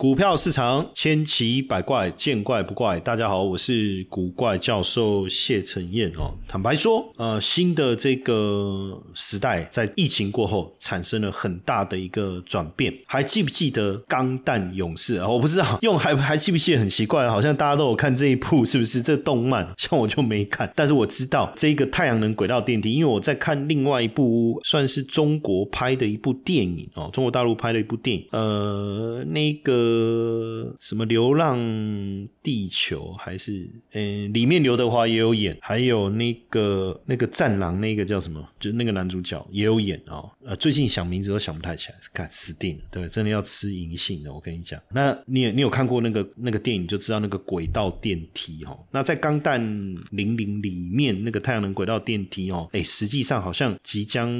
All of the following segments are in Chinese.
股票市场千奇百怪，见怪不怪。大家好，我是古怪教授谢承彦哦。坦白说，呃，新的这个时代在疫情过后产生了很大的一个转变。还记不记得《钢弹勇士》啊？我不知道用还还记不记得很奇怪，好像大家都有看这一部，是不是？这动漫 像我就没看，但是我知道这个太阳能轨道电梯，因为我在看另外一部算是中国拍的一部电影哦，中国大陆拍的一部电影，呃，那个。呃，什么《流浪地球》还是嗯，里面刘德华也有演，还有那个那个战狼，那个叫什么？就那个男主角也有演哦。呃，最近想名字都想不太起来，看死定了，对，真的要吃银杏的。我跟你讲，那你你有看过那个那个电影，就知道那个轨道电梯哦。那在《钢弹零零》里面，那个太阳能轨道电梯哦，哎，实际上好像即将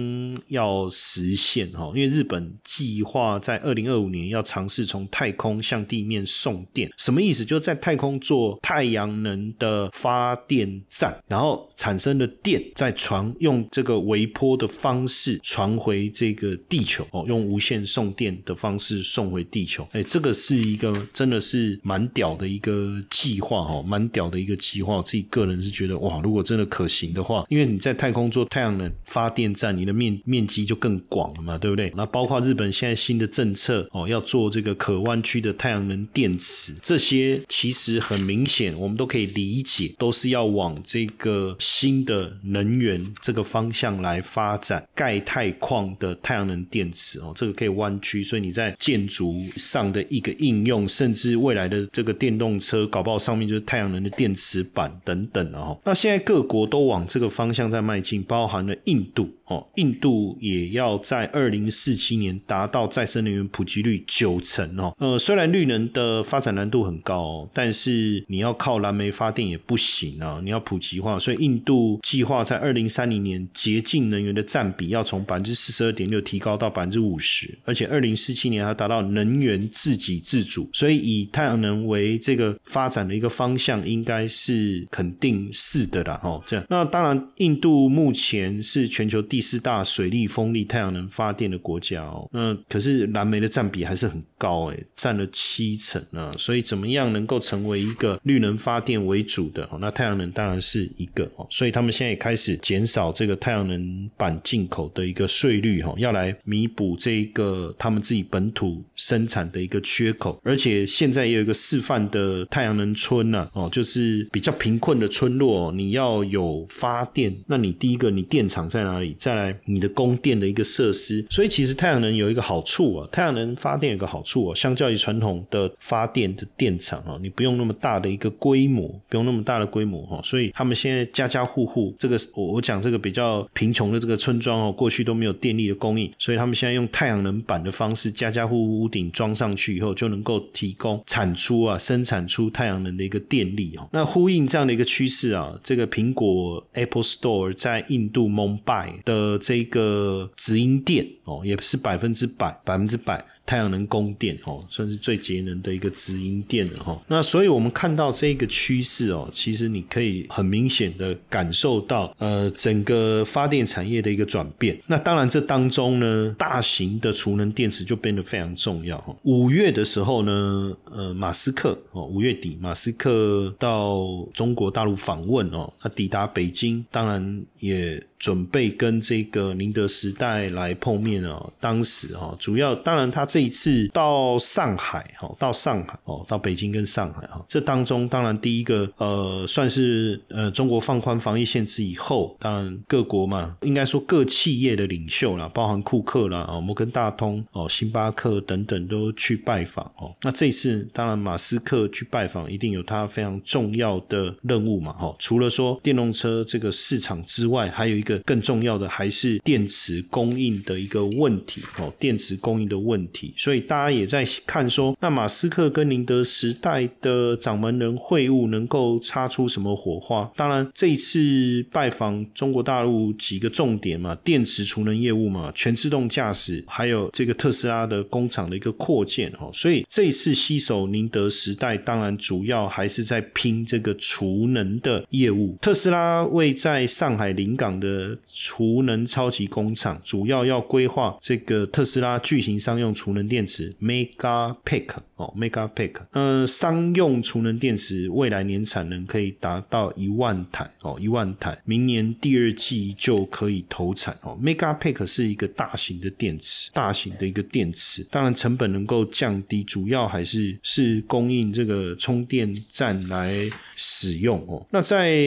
要实现哦，因为日本计划在二零二五年要尝试从太空空向地面送电，什么意思？就是在太空做太阳能的发电站，然后产生的电再传用这个微波的方式传回这个地球哦，用无线送电的方式送回地球。哎，这个是一个真的是蛮屌的一个计划哦，蛮屌的一个计划。我自己个人是觉得哇，如果真的可行的话，因为你在太空做太阳能发电站，你的面面积就更广了嘛，对不对？那包括日本现在新的政策哦，要做这个可弯曲区的太太阳能电池这些其实很明显，我们都可以理解，都是要往这个新的能源这个方向来发展。钙钛矿的太阳能电池哦，这个可以弯曲，所以你在建筑上的一个应用，甚至未来的这个电动车，搞不好上面就是太阳能的电池板等等哦。那现在各国都往这个方向在迈进，包含了印度。哦，印度也要在二零四七年达到再生能源普及率九成哦。呃，虽然绿能的发展难度很高，但是你要靠燃煤发电也不行啊。你要普及化，所以印度计划在二零三零年洁净能源的占比要从百分之四十二点六提高到百分之五十，而且二零四七年要达到能源自给自主。所以以太阳能为这个发展的一个方向，应该是肯定是的啦。哦，这样。那当然，印度目前是全球第。四大水力、风力、太阳能发电的国家哦，那可是蓝煤的占比还是很高诶，占了七成啊。所以怎么样能够成为一个绿能发电为主的哦？那太阳能当然是一个哦。所以他们现在也开始减少这个太阳能板进口的一个税率哈，要来弥补这一个他们自己本土生产的一个缺口。而且现在也有一个示范的太阳能村呐哦，就是比较贫困的村落，你要有发电，那你第一个你电厂在哪里？在再来，你的供电的一个设施，所以其实太阳能有一个好处啊，太阳能发电有个好处啊，相较于传统的发电的电厂啊，你不用那么大的一个规模，不用那么大的规模哈，所以他们现在家家户户，这个我我讲这个比较贫穷的这个村庄哦，过去都没有电力的供应，所以他们现在用太阳能板的方式，家家户户屋顶装上去以后，就能够提供产出啊，生产出太阳能的一个电力哦。那呼应这样的一个趋势啊，这个苹果 Apple Store 在印度 Mumbai 的。呃，这个直营店哦，也是百分之百，百分之百。太阳能供电哦，算是最节能的一个直营店了哈。那所以我们看到这个趋势哦，其实你可以很明显的感受到呃整个发电产业的一个转变。那当然这当中呢，大型的储能电池就变得非常重要哈。五月的时候呢，呃，马斯克哦，五月底马斯克到中国大陆访问哦，他抵达北京，当然也准备跟这个宁德时代来碰面哦。当时哦，主要当然他这一次到上海哈，到上海哦，到北京跟上海哈，这当中当然第一个呃，算是呃中国放宽防疫限制以后，当然各国嘛，应该说各企业的领袖啦，包含库克啦、哦摩根大通哦、星巴克等等都去拜访哦。那这次当然马斯克去拜访，一定有他非常重要的任务嘛哈。除了说电动车这个市场之外，还有一个更重要的还是电池供应的一个问题哦，电池供应的问题。题，所以大家也在看说，那马斯克跟宁德时代的掌门人会晤能够擦出什么火花？当然，这一次拜访中国大陆几个重点嘛，电池储能业务嘛，全自动驾驶，还有这个特斯拉的工厂的一个扩建哦，所以这一次携手宁德时代，当然主要还是在拼这个储能的业务。特斯拉为在上海临港的储能超级工厂，主要要规划这个特斯拉巨型商用储能电池 Mega Pack 哦，Mega Pack，呃，商用储能电池未来年产能可以达到一万台哦，一万台，明年第二季就可以投产哦。Mega Pack 是一个大型的电池，大型的一个电池，当然成本能够降低，主要还是是供应这个充电站来使用哦。那在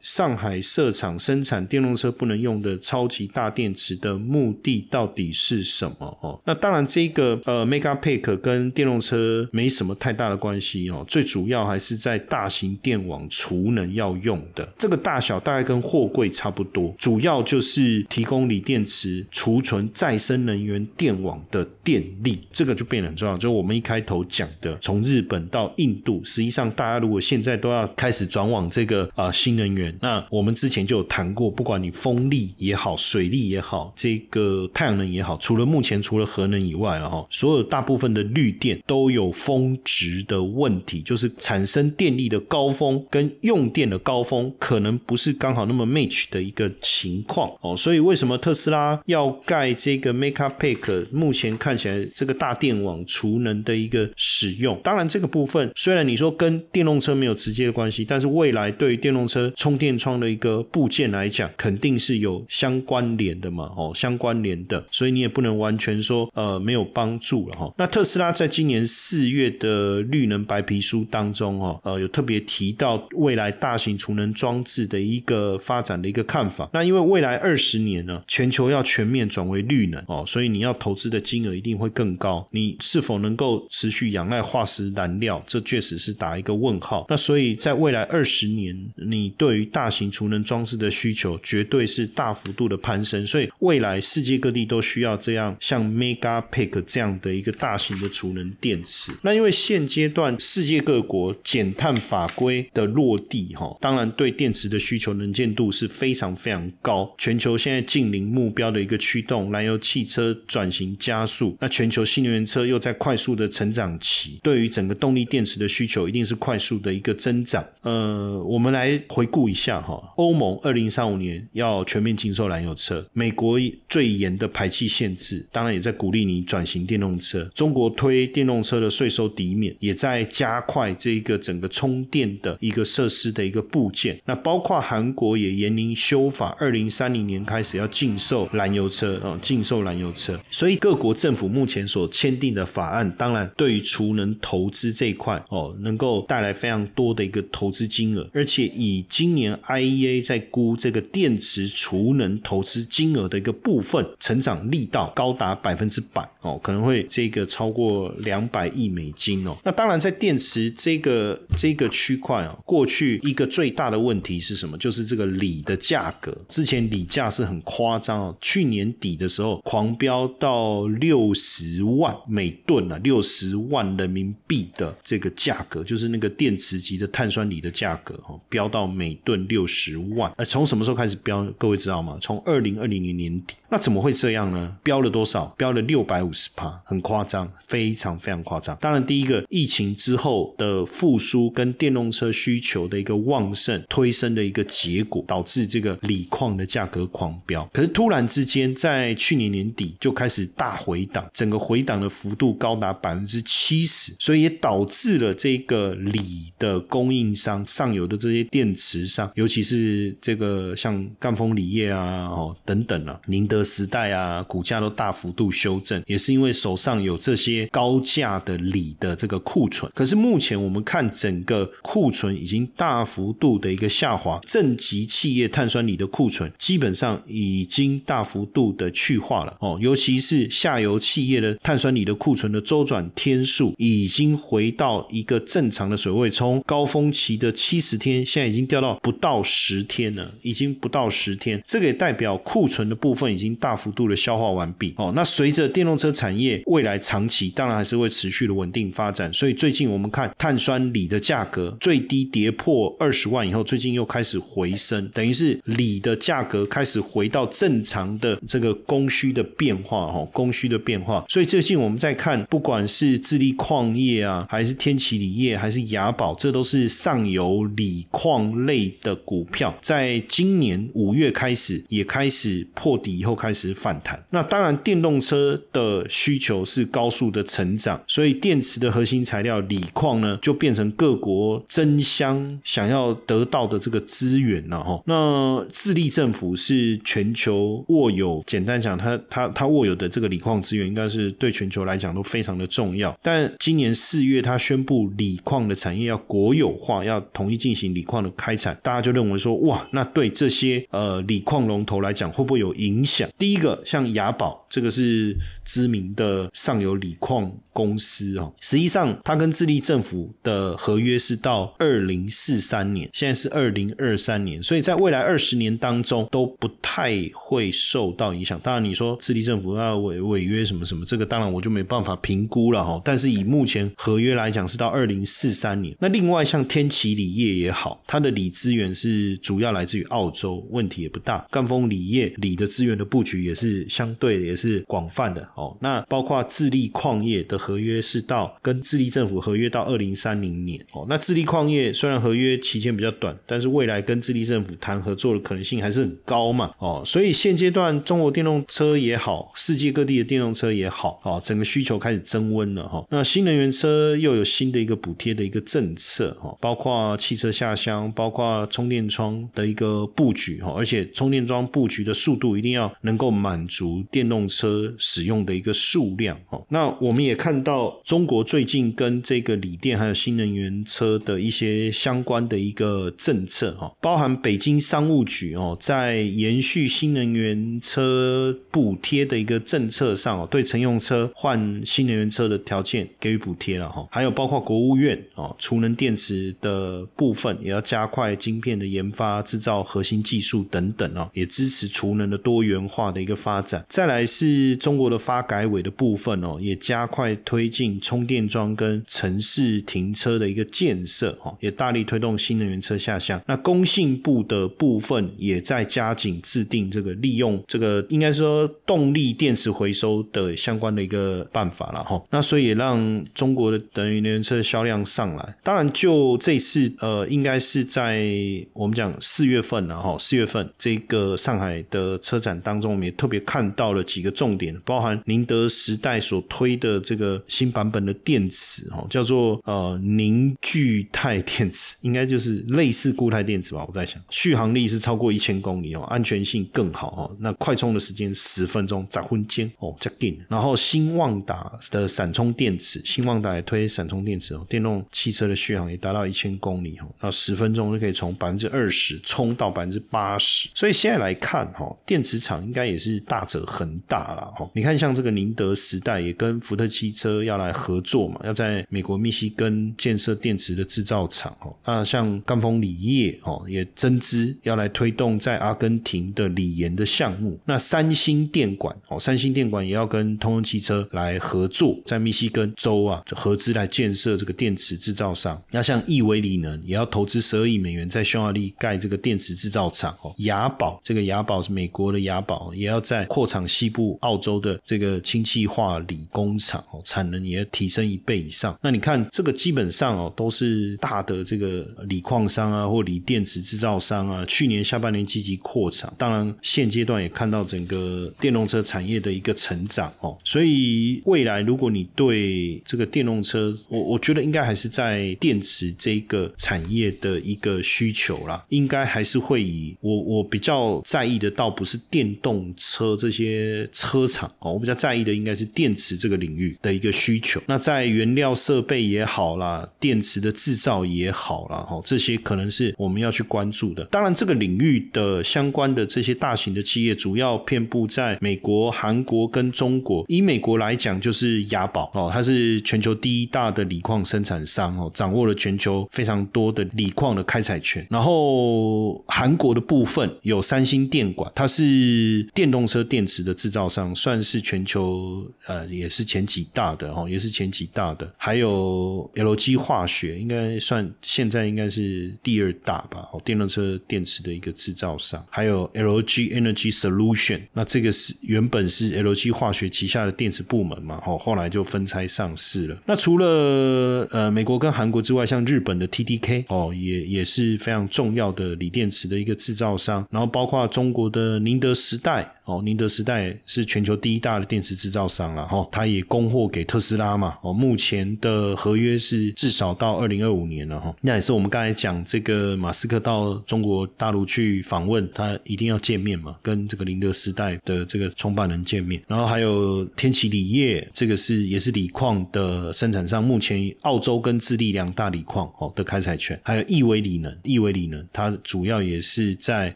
上海设厂生产电动车不能用的超级大电池的目的到底是什么哦？那当然，这个呃 Mega Pack 跟电动车没什么太大的关系哦，最主要还是在大型电网储能要用的，这个大小大概跟货柜差不多，主要就是提供锂电池储存再生能源电网的电力，这个就变得很重要。就我们一开头讲的，从日本到印度，实际上大家如果现在都要开始转往这个啊新能源，那我们之前就有谈过，不管你风力也好，水力也好，这个太阳能也好，除了目前除了核能以外了哈，所有大部分的绿电都有峰值的问题，就是产生电力的高峰跟用电的高峰可能不是刚好那么 match 的一个情况哦，所以为什么特斯拉要盖这个 Make Up Pack？目前看起来这个大电网储能的一个使用，当然这个部分虽然你说跟电动车没有直接的关系，但是未来对于电动车充电窗的一个部件来讲，肯肯定是有相关联的嘛，哦，相关联的，所以你也不能完全说呃没有帮助了哈。那特斯拉在今年四月的绿能白皮书当中哦，呃有特别提到未来大型储能装置的一个发展的一个看法。那因为未来二十年呢，全球要全面转为绿能哦，所以你要投资的金额一定会更高。你是否能够持续仰赖化石燃料，这确实是打一个问号。那所以在未来二十年，你对于大型储能装置的需求绝绝对是大幅度的攀升。所以未来世界各地都需要这样像 Mega Pack 这样的一个大型的储能电池。那因为现阶段世界各国减碳法规的落地，哈，当然对电池的需求能见度是非常非常高。全球现在近零目标的一个驱动，燃油汽车转型加速，那全球新能源车又在快速的成长期，对于整个动力电池的需求一定是快速的一个增长。呃，我们来回顾一下哈，欧盟二零三五年要全面禁售燃油车，美国最严的排气限制，当然也在鼓励你转型电动车。中国推电动车的税收抵免，也在加快这一个整个充电的一个设施的一个部件。那包括韩国也严令修法，二零三零年开始要禁售燃油车啊，禁售燃油车。所以各国政府目前所签订的法案，当然对于储能投资这一块哦，能够带来非常多的一个投资金额，而且以今年 IEA 在估这个电池储能投资金额的一个部分成长力道高达百分之百哦，可能会这个超过两百亿美金哦。那当然在电池这个这个区块啊，过去一个最大的问题是什么？就是这个锂的价格，之前锂价是很夸张哦，去年底的时候狂飙到六十万每吨啊，六十万人民币的这个价格，就是那个电池级的碳酸锂的价格哦，飙到每吨六十万。呃，从什么时候开始飙？各位知道吗？从二零二零年年底。那怎么会这样呢？飙了多少？飙了六百五十趴，很夸张，非常非常夸张。当然，第一个疫情之后的复苏跟电动车需求的一个旺盛推升的一个结果，导致这个锂矿的价格狂飙。可是突然之间，在去年年底就开始大回档，整个回档的幅度高达百分之七十，所以也导致了这个锂的供应商上游的这些电池上，尤其是这个像赣锋锂业啊，哦等等啊，宁德时代啊，股价都大幅度修正，也是因为手上有这些高价的锂的这个库存。可是目前我们看整个库存已经大幅度的一个下滑，正极企业碳酸锂的库存基本上已经大幅度的去化了哦，尤其是下游企业的碳酸锂的库存的周转天数已经回到一个正常的水位，从高峰期的七十天，现在已经掉到不到十天了，已经不到十天，这个也代表库存的部分已经大幅度的消化完毕哦。那随着电动车产业未来长期当然还是会持续的稳定发展。所以最近我们看碳酸锂的价格最低跌破二十万以后，最近又开始回升，等于是锂的价格开始回到正常的这个供需的变化哦，供需的变化。所以最近我们在看，不管是智利矿业啊，还是天齐锂业，还是雅宝，这都是上游锂矿类的股票，在今年五月开始也开始破底以后开始反弹。那当然，电动车的需求是高速的成长，所以电池的核心材料锂矿呢，就变成各国争相想要得到的这个资源了哈。那智利政府是全球握有，简单讲，它它它握有的这个锂矿资源，应该是对全球来讲都非常的重要。但今年四月，它宣布锂矿的产业要国有化，要统一进行锂矿的开采，大家就认为说，哇，那对这些呃锂矿龙头来讲，会不会有影响？第一个，像雅宝，这个是知名的上游锂矿。公司哦，实际上它跟智利政府的合约是到二零四三年，现在是二零二三年，所以在未来二十年当中都不太会受到影响。当然，你说智利政府要违违约什么什么，这个当然我就没办法评估了哈。但是以目前合约来讲，是到二零四三年。那另外像天齐锂业也好，它的锂资源是主要来自于澳洲，问题也不大。赣锋锂业锂的资源的布局也是相对也是广泛的哦。那包括智利矿业的。合约是到跟智利政府合约到二零三零年哦。那智利矿业虽然合约期间比较短，但是未来跟智利政府谈合作的可能性还是很高嘛哦。所以现阶段中国电动车也好，世界各地的电动车也好哦，整个需求开始增温了哈。那新能源车又有新的一个补贴的一个政策哈，包括汽车下乡，包括充电桩的一个布局哈，而且充电桩布局的速度一定要能够满足电动车使用的一个数量哦。那我们也看。到中国最近跟这个锂电还有新能源车的一些相关的一个政策哈，包含北京商务局哦，在延续新能源车补贴的一个政策上哦，对乘用车换新能源车的条件给予补贴了哈，还有包括国务院哦，储能电池的部分也要加快晶片的研发、制造核心技术等等哦，也支持储能的多元化的一个发展。再来是中国的发改委的部分哦，也加快。推进充电桩跟城市停车的一个建设，哦，也大力推动新能源车下乡。那工信部的部分也在加紧制定这个利用这个应该说动力电池回收的相关的一个办法了，哈。那所以也让中国的等于能源车销量上来。当然，就这次呃，应该是在我们讲四月份了，哈，四月月份这个上海的车展当中，我们也特别看到了几个重点，包含宁德时代所推的这个。新版本的电池哦，叫做呃凝聚态电池，应该就是类似固态电池吧？我在想，续航力是超过一千公里哦，安全性更好哦。那快充的时间十分钟，砸昏间哦，加劲。然后新旺达的闪充电池，新旺达也推闪充电池哦，电动汽车的续航也达到一千公里哦，那十分钟就可以从百分之二十充到百分之八所以现在来看哈，电池厂应该也是大者恒大了哈。你看像这个宁德时代也跟福特汽车。要来合作嘛？要在美国密西根建设电池的制造厂哦。那像赣锋锂业哦，也增资要来推动在阿根廷的锂盐的项目。那三星电管哦，三星电管也要跟通用汽车来合作，在密西根州啊合资来建设这个电池制造商。那像亿维锂能也要投资十二亿美元在匈牙利盖这个电池制造厂哦。雅宝这个雅宝是美国的雅宝，也要在扩厂西部澳洲的这个氢气化锂工厂哦。产能也要提升一倍以上，那你看这个基本上哦，都是大的这个锂矿商啊，或锂电池制造商啊，去年下半年积极扩产，当然现阶段也看到整个电动车产业的一个成长哦，所以未来如果你对这个电动车，我我觉得应该还是在电池这个产业的一个需求啦，应该还是会以我我我比较在意的，倒不是电动车这些车厂哦，我比较在意的应该是电池这个领域的。一个需求，那在原料设备也好啦，电池的制造也好啦，哦，这些可能是我们要去关注的。当然，这个领域的相关的这些大型的企业，主要遍布在美国、韩国跟中国。以美国来讲，就是雅宝哦，它是全球第一大的锂矿生产商哦，掌握了全球非常多的锂矿的开采权。然后韩国的部部分有三星电管，它是电动车电池的制造商，算是全球呃也是前几大的哦，也是前几大的。还有 LG 化学，应该算现在应该是第二大吧？哦，电动车电池的一个制造商。还有 LG Energy Solution，那这个是原本是 LG 化学旗下的电池部门嘛？哦，后来就分拆上市了。那除了呃美国跟韩国之外，像日本的 TDK 哦，也也是非常重要的锂电池的一个制造商。然后包括中国的宁德时代。哦，宁德时代是全球第一大的电池制造商了哈，它也供货给特斯拉嘛。哦，目前的合约是至少到二零二五年了哈。那也是我们刚才讲这个马斯克到中国大陆去访问，他一定要见面嘛，跟这个宁德时代的这个创办人见面。然后还有天齐锂业，这个是也是锂矿的生产商，目前澳洲跟智利两大锂矿哦的开采权。还有亿维锂能，亿维锂能它主要也是在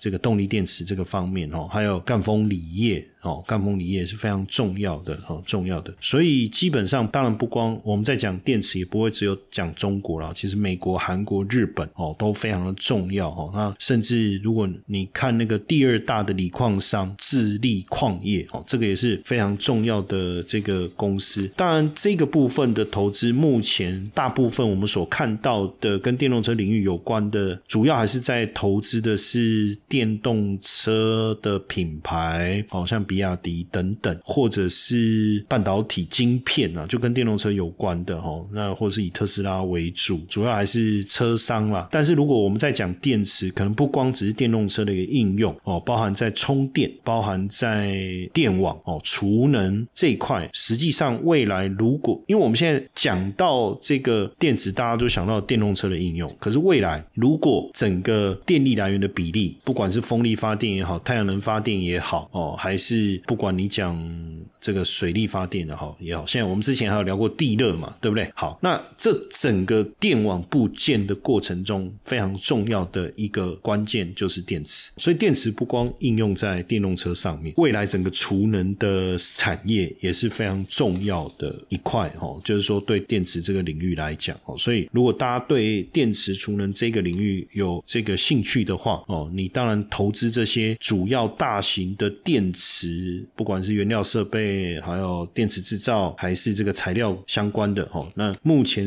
这个动力电池这个方面哦，还有赣锋锂。锂业。哦，赣锋锂业是非常重要的，哦，重要的。所以基本上，当然不光我们在讲电池，也不会只有讲中国了。其实美国、韩国、日本哦，都非常的重要哦。那甚至如果你看那个第二大的锂矿商智利矿业哦，这个也是非常重要的这个公司。当然，这个部分的投资，目前大部分我们所看到的跟电动车领域有关的，主要还是在投资的是电动车的品牌，好像比。比亚迪等等，或者是半导体晶片啊，就跟电动车有关的哈。那或是以特斯拉为主，主要还是车商啦。但是如果我们在讲电池，可能不光只是电动车的一个应用哦，包含在充电，包含在电网哦，储能这一块。实际上，未来如果因为我们现在讲到这个电池，大家都想到电动车的应用。可是未来如果整个电力来源的比例，不管是风力发电也好，太阳能发电也好哦，还是不管你讲这个水力发电的哈也好，现在我们之前还有聊过地热嘛，对不对？好，那这整个电网部件的过程中，非常重要的一个关键就是电池。所以电池不光应用在电动车上面，未来整个储能的产业也是非常重要的一块哈。就是说，对电池这个领域来讲哦，所以如果大家对电池储能这个领域有这个兴趣的话哦，你当然投资这些主要大型的电池。不管是原料设备，还有电池制造，还是这个材料相关的哦，那目前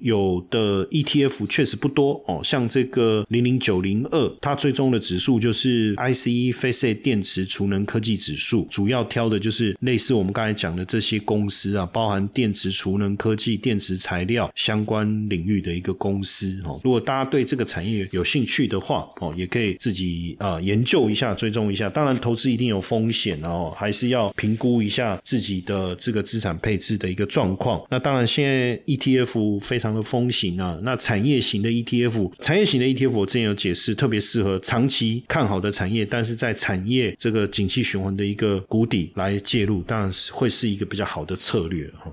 有的 ETF 确实不多哦，像这个零零九零二，它最终的指数就是 ICE Face 电池储能科技指数，主要挑的就是类似我们刚才讲的这些公司啊，包含电池储能科技、电池材料相关领域的一个公司哦。如果大家对这个产业有兴趣的话哦，也可以自己啊研究一下、追踪一下。当然，投资一定有风险然后，还是要评估一下自己的这个资产配置的一个状况。那当然，现在 ETF 非常的风行啊。那产业型的 ETF，产业型的 ETF 我之前有解释，特别适合长期看好的产业，但是在产业这个景气循环的一个谷底来介入，当然是会是一个比较好的策略哈。